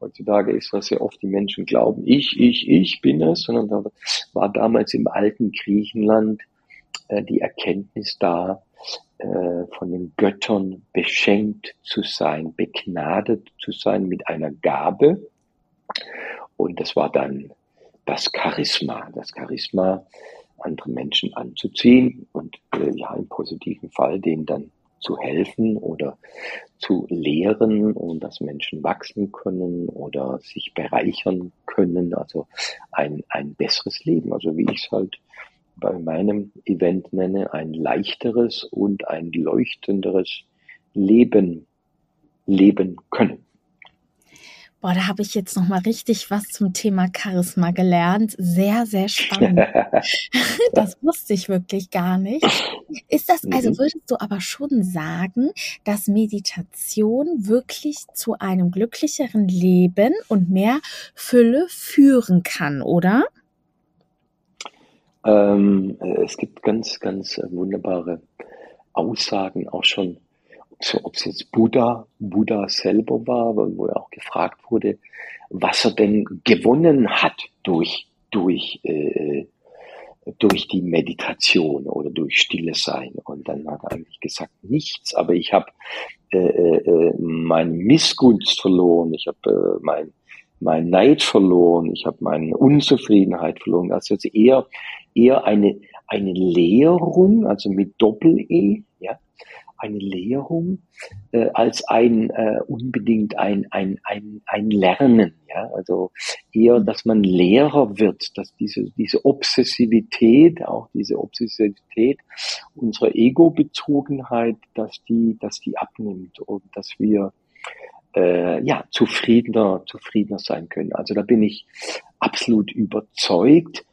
heutzutage ist das ja oft die Menschen glauben, ich, ich, ich bin es, sondern da war damals im alten Griechenland äh, die Erkenntnis da, äh, von den Göttern beschenkt zu sein, begnadet zu sein mit einer Gabe. Und das war dann das Charisma, das Charisma, andere Menschen anzuziehen und äh, ja, im positiven Fall denen dann zu helfen oder zu lehren und dass Menschen wachsen können oder sich bereichern können, also ein, ein besseres Leben, also wie ich es halt bei meinem Event nenne, ein leichteres und ein leuchtenderes Leben leben können. Boah, da habe ich jetzt noch mal richtig was zum Thema Charisma gelernt. Sehr, sehr spannend. das wusste ich wirklich gar nicht. Ist das, also mhm. würdest du aber schon sagen, dass Meditation wirklich zu einem glücklicheren Leben und mehr Fülle führen kann, oder? Ähm, äh, es gibt ganz, ganz äh, wunderbare Aussagen auch schon, ob es jetzt Buddha, Buddha selber war, wo er auch gefragt wurde, was er denn gewonnen hat durch, durch, äh, durch die Meditation oder durch Stille Sein. Und dann hat er eigentlich gesagt, nichts, aber ich habe äh, äh, meine Missgunst verloren, ich habe äh, mein mein Neid verloren, ich habe meine Unzufriedenheit verloren. Also eher eher eine, eine Lehrung, also mit Doppel-E, ja, eine Lehrung äh, als ein äh, unbedingt ein, ein, ein, ein Lernen, ja, also eher, dass man Lehrer wird, dass diese, diese Obsessivität, auch diese Obsessivität unserer Ego-Bezogenheit, dass die, dass die abnimmt und dass wir äh, ja zufriedener, zufriedener sein können. Also da bin ich absolut überzeugt.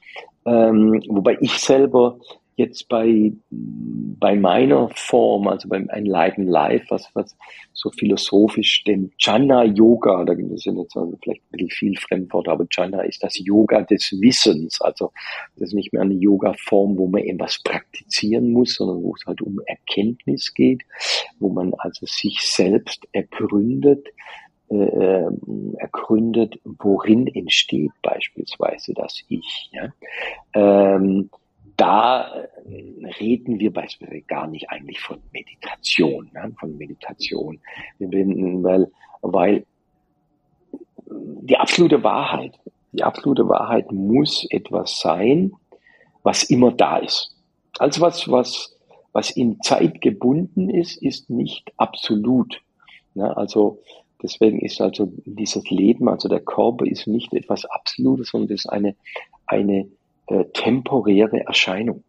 Ähm, wobei ich selber jetzt bei, bei meiner Form, also beim Enlighten Life, was, was so philosophisch dem Jhana Yoga, da gibt es jetzt vielleicht ein bisschen viel Fremdwort, aber Jhana ist das Yoga des Wissens. Also das ist nicht mehr eine Yoga-Form, wo man etwas praktizieren muss, sondern wo es halt um Erkenntnis geht, wo man also sich selbst ergründet, äh, ergründet, worin entsteht beispielsweise das Ich. Ja? Ähm, da äh, reden wir beispielsweise gar nicht eigentlich von Meditation, ne? von Meditation, weil, weil die absolute Wahrheit, die absolute Wahrheit muss etwas sein, was immer da ist. Also was, was, was in Zeit gebunden ist, ist nicht absolut. Ne? Also Deswegen ist also dieses Leben, also der Körper ist nicht etwas Absolutes, sondern ist eine, eine äh, temporäre Erscheinung.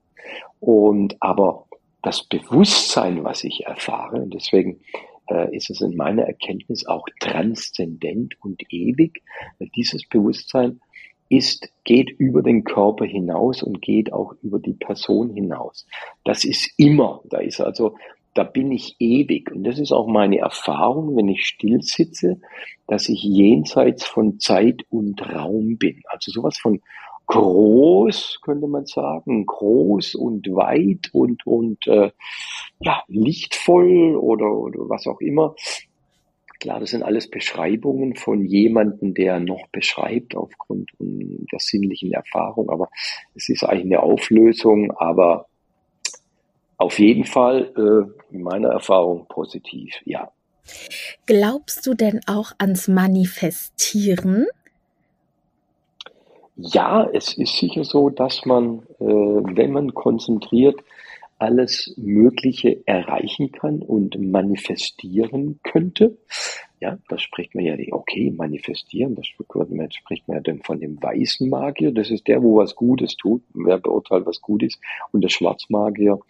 Und aber das Bewusstsein, was ich erfahre, und deswegen äh, ist es in meiner Erkenntnis auch transzendent und ewig, weil dieses Bewusstsein ist, geht über den Körper hinaus und geht auch über die Person hinaus. Das ist immer, da ist also, da bin ich ewig. Und das ist auch meine Erfahrung, wenn ich still sitze, dass ich jenseits von Zeit und Raum bin. Also sowas von groß, könnte man sagen, groß und weit und, und äh, ja, lichtvoll oder, oder was auch immer. Klar, das sind alles Beschreibungen von jemandem, der noch beschreibt aufgrund der sinnlichen Erfahrung, aber es ist eigentlich eine Auflösung, aber auf jeden Fall äh, in meiner Erfahrung positiv, ja. Glaubst du denn auch ans Manifestieren? Ja, es ist sicher so, dass man, äh, wenn man konzentriert, alles Mögliche erreichen kann und manifestieren könnte. Ja, da spricht man ja, okay, manifestieren, das spricht man ja dann von dem weißen Magier, das ist der, wo was Gutes tut, wer beurteilt, was gut ist, und der Schwarzmagier,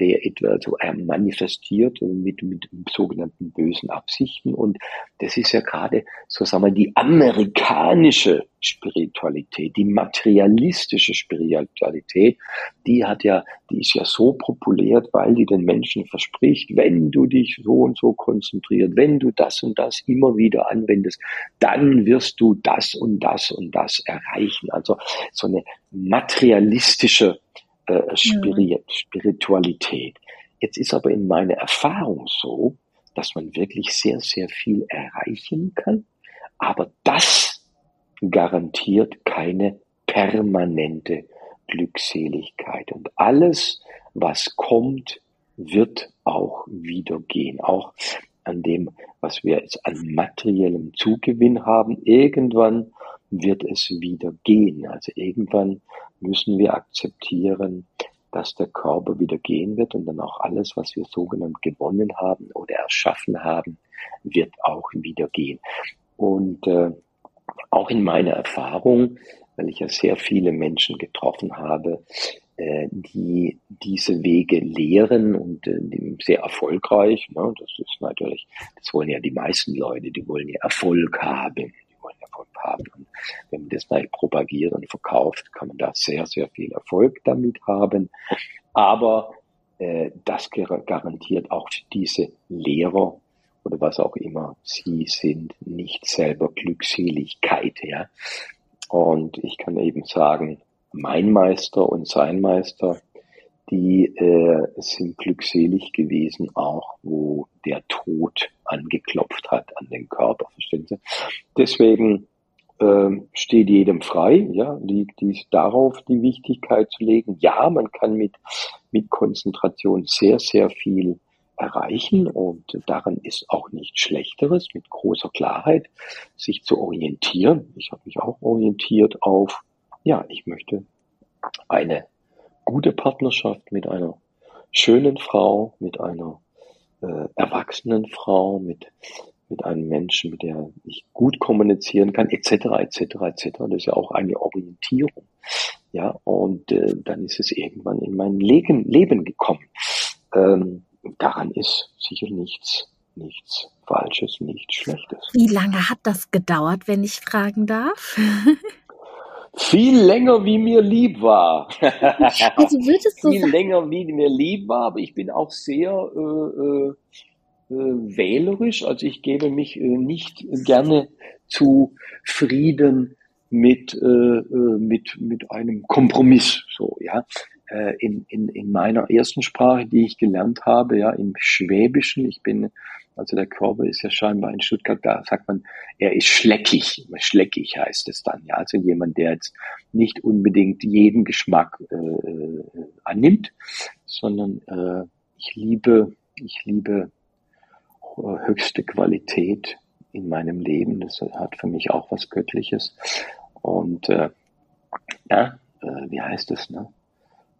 der etwa so manifestiert mit, mit sogenannten bösen Absichten. Und das ist ja gerade, so sagen wir, die amerikanische Spiritualität, die materialistische Spiritualität, die hat ja, die ist ja so populär, weil die den Menschen verspricht, wenn du dich so und so konzentriert, wenn du das und das immer wieder anwendest, dann wirst du das und das und das erreichen. Also so eine materialistische äh, Spirit, Spiritualität. Jetzt ist aber in meiner Erfahrung so, dass man wirklich sehr, sehr viel erreichen kann, aber das garantiert keine permanente Glückseligkeit. Und alles, was kommt, wird auch wieder gehen. Auch an dem, was wir jetzt an materiellem Zugewinn haben, irgendwann wird es wieder gehen. Also irgendwann müssen wir akzeptieren, dass der Körper wieder gehen wird und dann auch alles, was wir sogenannt gewonnen haben oder erschaffen haben, wird auch wieder gehen. Und äh, auch in meiner Erfahrung, weil ich ja sehr viele Menschen getroffen habe, die diese Wege lehren und äh, sehr erfolgreich. Ne? Das ist natürlich, das wollen ja die meisten Leute, die wollen ja Erfolg haben wollen Erfolg haben. Und wenn man das mal propagiert und verkauft, kann man da sehr, sehr viel Erfolg damit haben. Aber äh, das garantiert auch diese Lehrer oder was auch immer sie sind, nicht selber Glückseligkeit. Ja? Und ich kann eben sagen, mein Meister und sein Meister, die äh, sind glückselig gewesen, auch wo der Tod angeklopft hat an den Körper, verstehen Sie? Deswegen äh, steht jedem frei, ja, liegt dies darauf die Wichtigkeit zu legen. Ja, man kann mit, mit Konzentration sehr, sehr viel erreichen und daran ist auch nichts Schlechteres, mit großer Klarheit sich zu orientieren. Ich habe mich auch orientiert auf, ja, ich möchte eine gute Partnerschaft mit einer schönen Frau, mit einer äh, erwachsenen Frau, mit, mit einem Menschen, mit der ich gut kommunizieren kann, etc., etc., etc. Das ist ja auch eine Orientierung. Ja, und äh, dann ist es irgendwann in mein Leben, Leben gekommen. Ähm, daran ist sicher nichts, nichts Falsches, nichts Schlechtes. Wie lange hat das gedauert, wenn ich fragen darf? Viel länger, wie mir lieb war. Also würdest du Viel länger, wie mir lieb war, aber ich bin auch sehr äh, äh, äh, wählerisch. Also ich gebe mich äh, nicht gerne zu Frieden mit, äh, äh, mit, mit einem Kompromiss. So, ja. Äh, in, in, in meiner ersten Sprache, die ich gelernt habe, ja, im Schwäbischen, ich bin also der Körper ist ja scheinbar in Stuttgart, da sagt man, er ist schleckig. Schleckig heißt es dann. Ja, also jemand, der jetzt nicht unbedingt jeden Geschmack äh, äh, annimmt, sondern äh, ich liebe, ich liebe äh, höchste Qualität in meinem Leben. Das hat für mich auch was Göttliches. Und äh, ja, äh, wie heißt es, ne?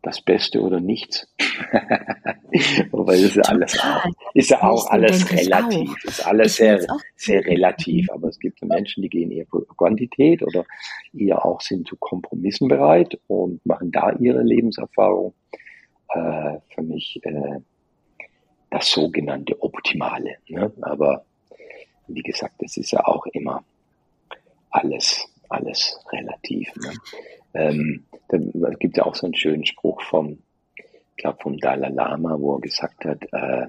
Das Beste oder nichts. Wobei das ist ja alles auch, ist ja auch alles relativ. Auch. Ist alles sehr, sehr relativ. Aber es gibt Menschen, die gehen eher für Quantität oder eher auch sind zu Kompromissen bereit und machen da ihre Lebenserfahrung. Äh, für mich äh, das sogenannte Optimale. Ne? Aber wie gesagt, das ist ja auch immer alles, alles relativ. Ne? Ähm, da gibt ja auch so einen schönen Spruch vom, ich glaube vom Dalai Lama, wo er gesagt hat, äh,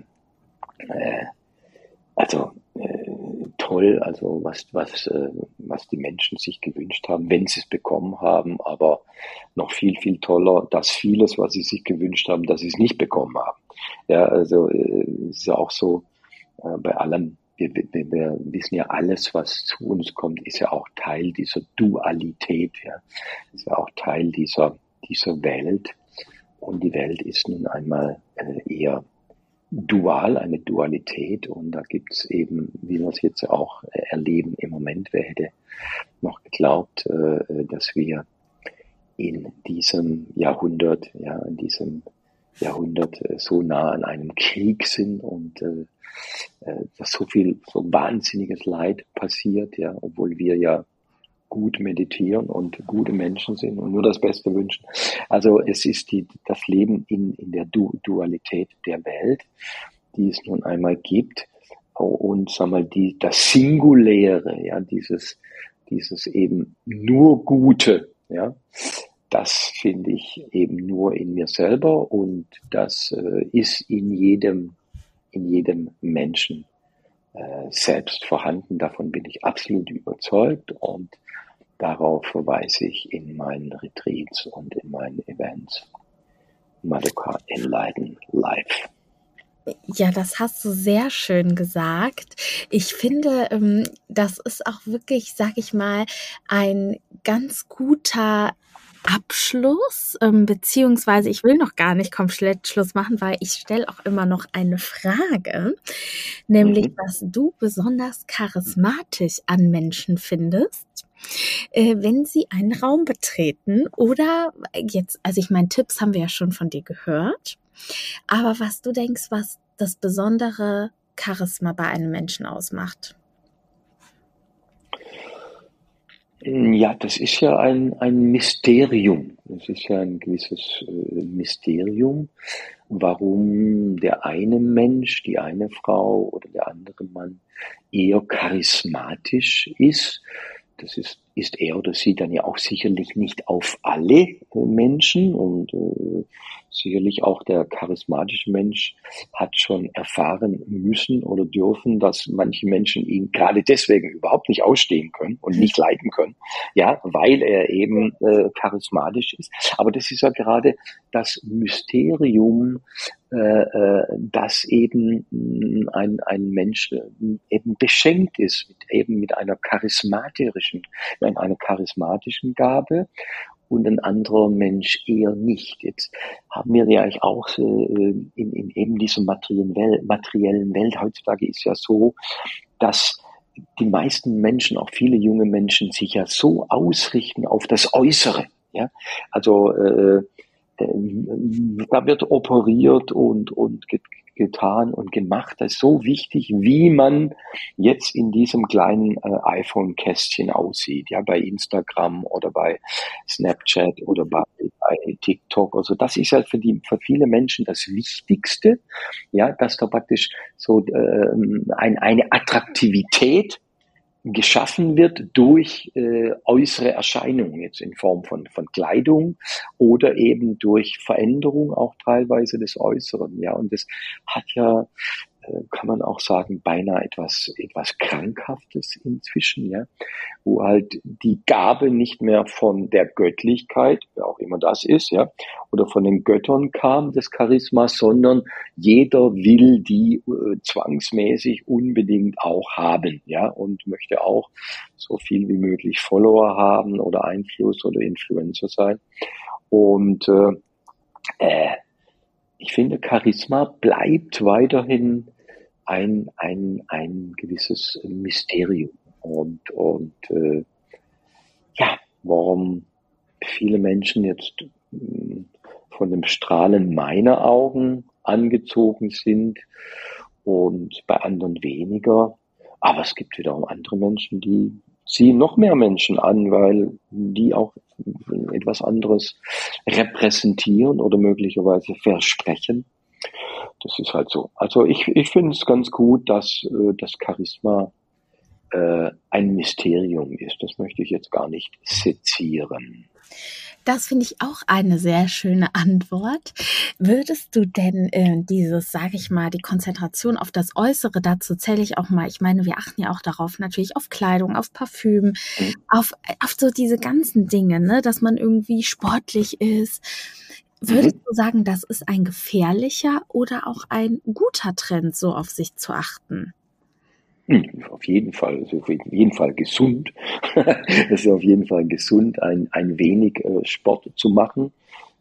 äh, also äh, toll, also was, was, äh, was die Menschen sich gewünscht haben, wenn sie es bekommen haben, aber noch viel, viel toller, dass vieles, was sie sich gewünscht haben, dass sie es nicht bekommen haben. Ja, also äh, ist ja auch so äh, bei allem, wir, wir, wir wissen ja, alles, was zu uns kommt, ist ja auch Teil dieser Dualität, ja. Ist ja auch Teil dieser, dieser Welt. Und die Welt ist nun einmal äh, eher dual, eine Dualität. Und da gibt es eben, wie wir es jetzt auch erleben im Moment, wer hätte noch geglaubt, äh, dass wir in diesem Jahrhundert, ja, in diesem Jahrhundert äh, so nah an einem Krieg sind und äh, dass so viel, so wahnsinniges Leid passiert, ja, obwohl wir ja gut meditieren und gute Menschen sind und nur das Beste wünschen. Also es ist die, das Leben in, in der du Dualität der Welt, die es nun einmal gibt und sag mal die das Singuläre, ja dieses dieses eben nur Gute, ja, das finde ich eben nur in mir selber und das äh, ist in jedem in jedem Menschen äh, selbst vorhanden. Davon bin ich absolut überzeugt und Darauf verweise ich in meinen Retreats und in meinen Events. Madoka Enlighten Live. Ja, das hast du sehr schön gesagt. Ich finde, ähm, das ist auch wirklich, sag ich mal, ein ganz guter Abschluss, ähm, beziehungsweise ich will noch gar nicht komplett Schluss machen, weil ich stelle auch immer noch eine Frage, nämlich mhm. was du besonders charismatisch an Menschen findest äh, wenn Sie einen Raum betreten oder jetzt, also ich meine, Tipps haben wir ja schon von dir gehört, aber was du denkst, was das besondere Charisma bei einem Menschen ausmacht? Ja, das ist ja ein, ein Mysterium. Das ist ja ein gewisses äh, Mysterium, warum der eine Mensch, die eine Frau oder der andere Mann eher charismatisch ist das ist, ist er oder sie dann ja auch sicherlich nicht auf alle äh, Menschen und äh, sicherlich auch der charismatische Mensch hat schon erfahren müssen oder dürfen, dass manche Menschen ihn gerade deswegen überhaupt nicht ausstehen können und nicht leiden können, ja, weil er eben äh, charismatisch ist. Aber das ist ja gerade das Mysterium äh, äh, dass eben mm, ein, ein Mensch äh, eben beschenkt ist, mit, eben mit einer charismatischen, mit einer charismatischen Gabe und ein anderer Mensch eher nicht. Jetzt haben wir ja eigentlich auch in, in eben dieser materiellen Welt, materiellen Welt heutzutage ist ja so, dass die meisten Menschen, auch viele junge Menschen, sich ja so ausrichten auf das Äußere. Ja, also äh, da wird operiert und, und getan und gemacht. Das ist so wichtig, wie man jetzt in diesem kleinen äh, iPhone-Kästchen aussieht, ja, bei Instagram oder bei Snapchat oder bei, bei TikTok. Also das ist halt für die, für viele Menschen das Wichtigste, ja, dass da praktisch so äh, ein, eine Attraktivität geschaffen wird durch äh, äußere Erscheinungen, jetzt in Form von, von Kleidung oder eben durch Veränderung auch teilweise des Äußeren. Ja, und das hat ja kann man auch sagen, beinahe etwas, etwas Krankhaftes inzwischen, ja, wo halt die Gabe nicht mehr von der Göttlichkeit, wer auch immer das ist, ja, oder von den Göttern kam, das Charisma, sondern jeder will die äh, zwangsmäßig unbedingt auch haben, ja, und möchte auch so viel wie möglich Follower haben oder Einfluss oder Influencer sein. Und äh, äh, ich finde, Charisma bleibt weiterhin ein, ein, ein gewisses Mysterium. Und, und äh, ja, warum viele Menschen jetzt hm, von dem Strahlen meiner Augen angezogen sind und bei anderen weniger. Aber es gibt wiederum andere Menschen, die ziehen noch mehr Menschen an, weil die auch etwas anderes repräsentieren oder möglicherweise versprechen das ist halt so. Also ich, ich finde es ganz gut, dass äh, das Charisma äh, ein Mysterium ist. Das möchte ich jetzt gar nicht sezieren. Das finde ich auch eine sehr schöne Antwort. Würdest du denn äh, dieses, sage ich mal, die Konzentration auf das Äußere, dazu zähle ich auch mal, ich meine, wir achten ja auch darauf, natürlich auf Kleidung, auf Parfüm, mhm. auf, auf so diese ganzen Dinge, ne, dass man irgendwie sportlich ist. Würdest mhm. du sagen, das ist ein gefährlicher oder auch ein guter Trend, so auf sich zu achten? Hm, auf jeden Fall, also auf jeden Fall gesund. es ist auf jeden Fall gesund, ein, ein wenig äh, Sport zu machen.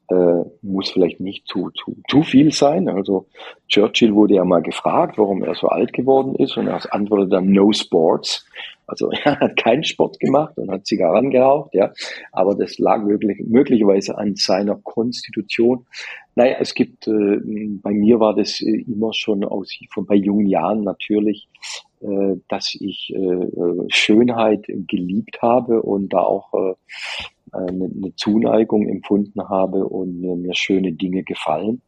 Äh, muss vielleicht nicht zu, zu, zu viel sein. Also Churchill wurde ja mal gefragt, warum er so alt geworden ist und er antwortete dann No Sports. Also er hat keinen Sport gemacht und hat Zigarren geraucht, ja. Aber das lag wirklich, möglicherweise an seiner Konstitution. Naja, es gibt, äh, bei mir war das äh, immer schon aus, von bei jungen Jahren natürlich äh, dass ich äh, Schönheit geliebt habe und da auch äh, eine, eine Zuneigung empfunden habe und mir, mir schöne Dinge gefallen.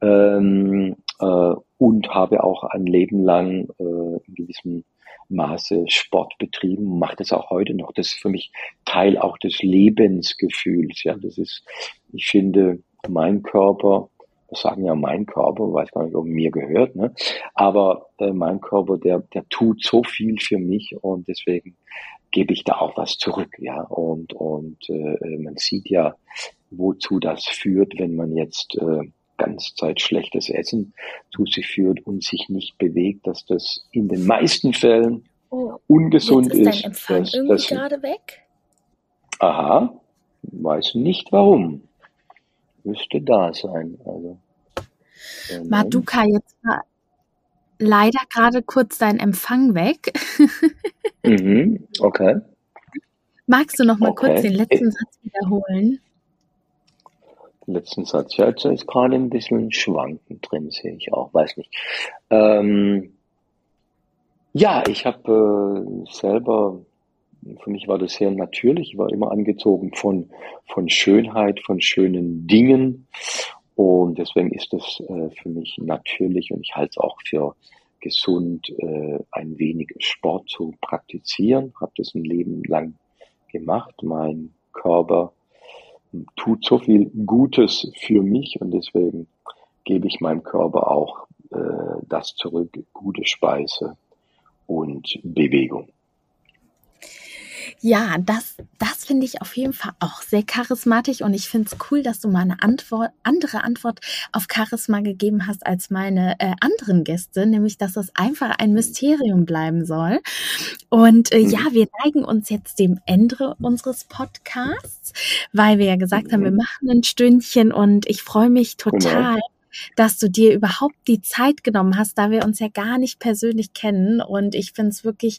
Ähm, äh, und habe auch ein Leben lang äh, in gewissem Maße Sport betrieben, macht es auch heute noch. Das ist für mich Teil auch des Lebensgefühls. Ja, das ist, ich finde, mein Körper das sagen ja mein Körper, weiß gar nicht, ob mir gehört, ne? aber äh, mein Körper, der, der tut so viel für mich und deswegen gebe ich da auch was zurück, ja. Und, und äh, man sieht ja, wozu das führt, wenn man jetzt äh, ganz Zeit schlechtes Essen zu sich führt und sich nicht bewegt, dass das in den meisten Fällen oh, ungesund jetzt ist. Ist dein Empfang dass, irgendwie dass, gerade weg? Aha, weiß nicht warum. Müsste da sein. Also, Maduka, jetzt war leider gerade kurz dein Empfang weg. mhm, okay. Magst du noch mal okay. kurz den letzten Satz wiederholen? Den letzten Satz. Ja, jetzt ist gerade ein bisschen Schwanken drin, sehe ich auch. Weiß nicht. Ähm, ja, ich habe äh, selber, für mich war das sehr natürlich, ich war immer angezogen von, von Schönheit, von schönen Dingen und deswegen ist es äh, für mich natürlich und ich halte es auch für gesund, äh, ein wenig Sport zu praktizieren. Habe das ein Leben lang gemacht. Mein Körper tut so viel Gutes für mich und deswegen gebe ich meinem Körper auch äh, das zurück, gute Speise und Bewegung. Ja, das, das finde ich auf jeden Fall auch sehr charismatisch und ich finde es cool, dass du mal eine Antwort, andere Antwort auf Charisma gegeben hast als meine äh, anderen Gäste, nämlich dass das einfach ein Mysterium bleiben soll. Und äh, ja, wir neigen uns jetzt dem Ende unseres Podcasts, weil wir ja gesagt haben, wir mhm. machen ein Stündchen und ich freue mich genau. Dass du dir überhaupt die Zeit genommen hast, da wir uns ja gar nicht persönlich kennen. Und ich finde es wirklich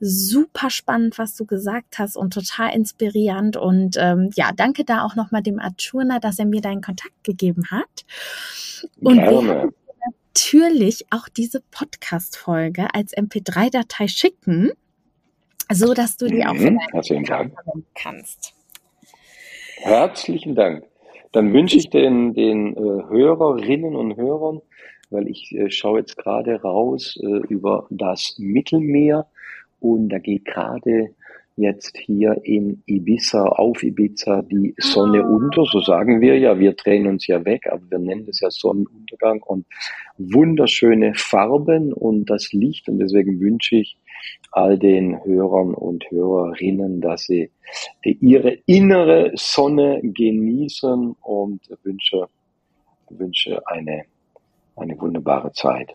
super spannend, was du gesagt hast und total inspirierend. Und ähm, ja, danke da auch nochmal dem Arturna, dass er mir deinen Kontakt gegeben hat. Und Gerne. natürlich auch diese Podcast-Folge als MP3-Datei schicken, so dass du die mhm, auch kannst. Herzlichen Dank. Dann wünsche ich den, den äh, Hörerinnen und Hörern, weil ich äh, schaue jetzt gerade raus äh, über das Mittelmeer und da geht gerade jetzt hier in Ibiza, auf Ibiza, die Sonne ah. unter, so sagen wir ja, wir drehen uns ja weg, aber wir nennen das ja Sonnenuntergang und wunderschöne Farben und das Licht und deswegen wünsche ich all den Hörern und Hörerinnen, dass sie ihre innere Sonne genießen und wünsche, wünsche eine, eine wunderbare Zeit.